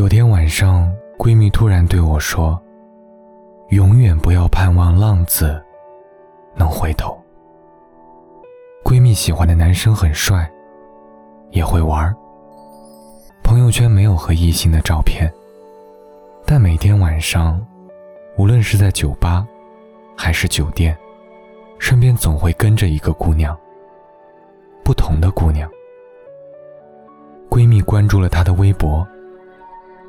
有天晚上，闺蜜突然对我说：“永远不要盼望浪子能回头。”闺蜜喜欢的男生很帅，也会玩儿。朋友圈没有和异性的照片，但每天晚上，无论是在酒吧，还是酒店，身边总会跟着一个姑娘。不同的姑娘。闺蜜关注了他的微博，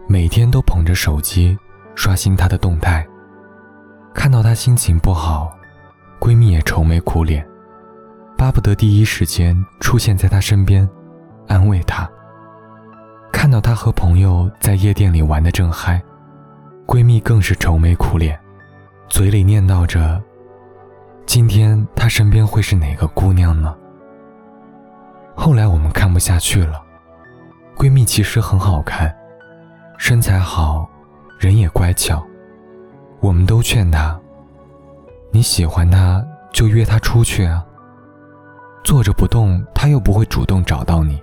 每天都捧着手机刷新他的动态。看到他心情不好，闺蜜也愁眉苦脸，巴不得第一时间出现在他身边，安慰他。看到他和朋友在夜店里玩得正嗨，闺蜜更是愁眉苦脸，嘴里念叨着：“今天他身边会是哪个姑娘呢？”后来我们看不下去了，闺蜜其实很好看，身材好，人也乖巧，我们都劝她：“你喜欢他就约他出去啊，坐着不动他又不会主动找到你。”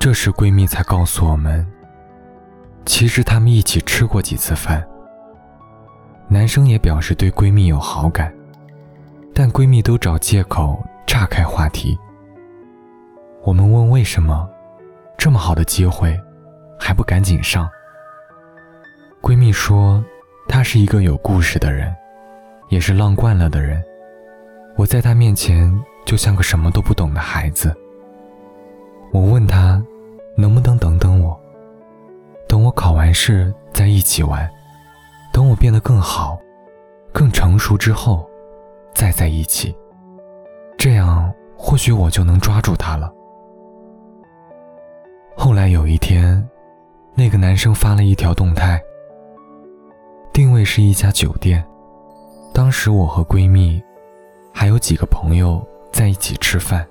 这时，闺蜜才告诉我们，其实他们一起吃过几次饭。男生也表示对闺蜜有好感，但闺蜜都找借口岔开话题。我们问为什么，这么好的机会，还不赶紧上？闺蜜说，她是一个有故事的人，也是浪惯了的人。我在她面前就像个什么都不懂的孩子。我问她。能不能等等我？等我考完试再一起玩，等我变得更好、更成熟之后，再在一起。这样或许我就能抓住她了。后来有一天，那个男生发了一条动态，定位是一家酒店。当时我和闺蜜还有几个朋友在一起吃饭。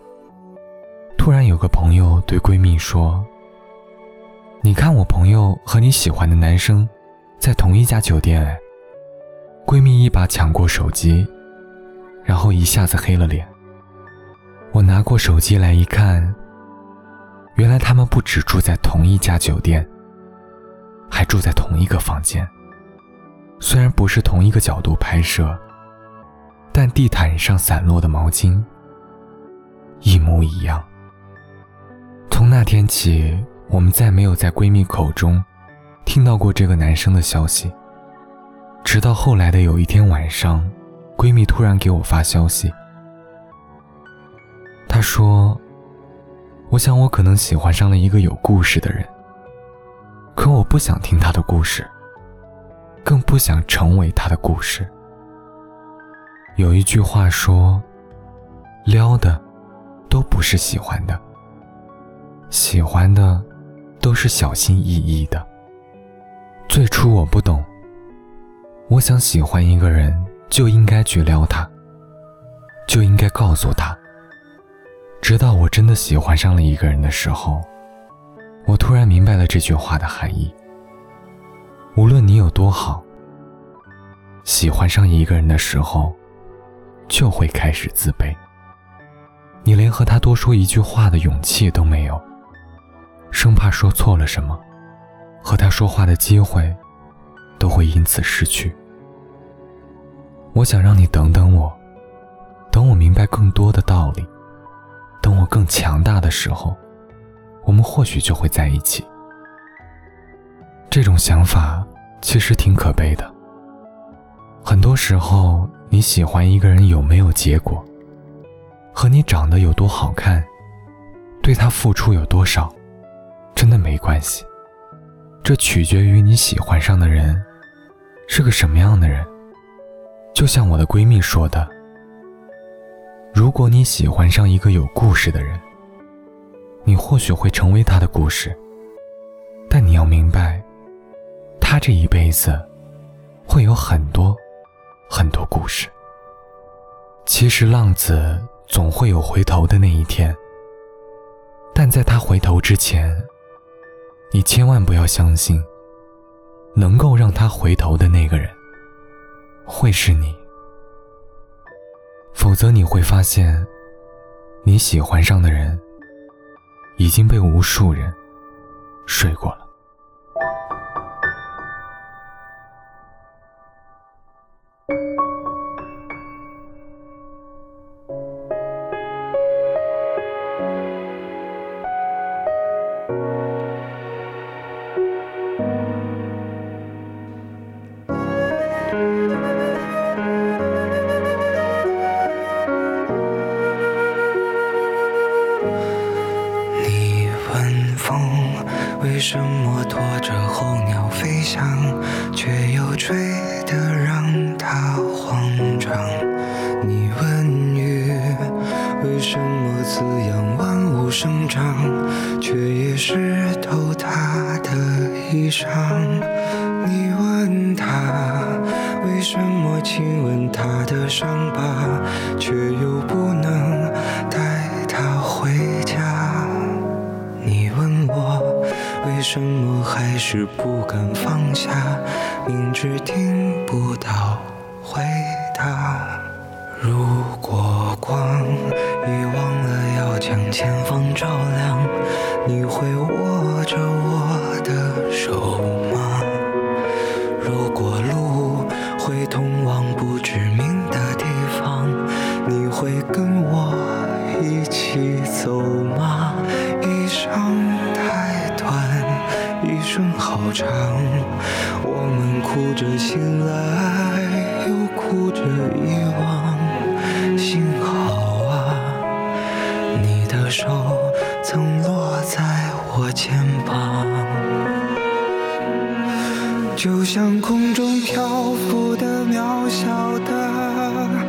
突然有个朋友对闺蜜说。你看，我朋友和你喜欢的男生，在同一家酒店。哎，闺蜜一把抢过手机，然后一下子黑了脸。我拿过手机来一看，原来他们不止住在同一家酒店，还住在同一个房间。虽然不是同一个角度拍摄，但地毯上散落的毛巾一模一样。从那天起。我们再没有在闺蜜口中听到过这个男生的消息，直到后来的有一天晚上，闺蜜突然给我发消息，她说：“我想我可能喜欢上了一个有故事的人，可我不想听他的故事，更不想成为他的故事。”有一句话说：“撩的都不是喜欢的，喜欢的。”都是小心翼翼的。最初我不懂，我想喜欢一个人就应该去撩他，就应该告诉他。直到我真的喜欢上了一个人的时候，我突然明白了这句话的含义。无论你有多好，喜欢上一个人的时候，就会开始自卑。你连和他多说一句话的勇气都没有。生怕说错了什么，和他说话的机会都会因此失去。我想让你等等我，等我明白更多的道理，等我更强大的时候，我们或许就会在一起。这种想法其实挺可悲的。很多时候，你喜欢一个人有没有结果，和你长得有多好看，对他付出有多少。真的没关系，这取决于你喜欢上的人是个什么样的人。就像我的闺蜜说的：“如果你喜欢上一个有故事的人，你或许会成为他的故事，但你要明白，他这一辈子会有很多很多故事。其实浪子总会有回头的那一天，但在他回头之前。”你千万不要相信，能够让他回头的那个人会是你，否则你会发现，你喜欢上的人已经被无数人睡过了。滋养万物生长，却也湿透他的衣裳？你问他，为什么亲吻他的伤疤，却又不能带他回家？你问我，为什么还是不敢放下，明知听不到将前方照亮，你会握着我的手吗？如果路会通往不知名的地方，你会跟我一起走吗？一生太短，一生好长，我们哭着醒来，又哭着遗忘。幸好，手曾落在我肩膀。就像空中漂浮的渺小的